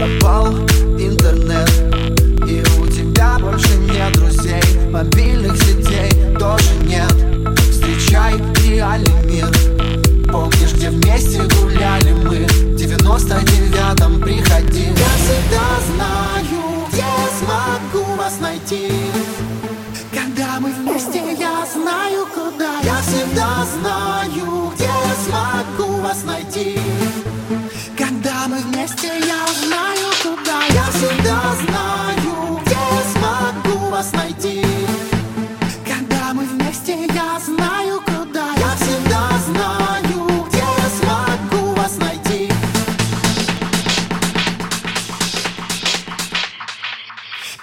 пропал интернет. И у тебя больше нет друзей Мобильных сетей тоже нет. Встречай реальный мир. Помнишь, где вместе гуляли мы? В девяносто девятом приходи. Я всегда знаю, где смогу вас найти. Когда мы вместе, я знаю, куда. Я всегда знаю, где смогу вас найти. Когда мы вместе, я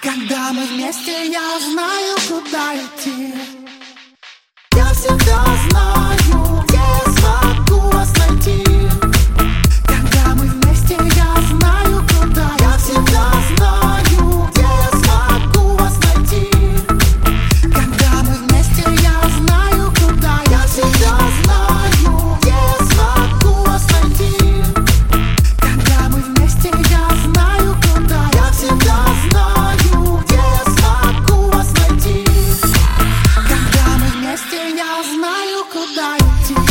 Когда мы вместе, я знаю, куда идти. Я всегда знаю знаю, куда идти.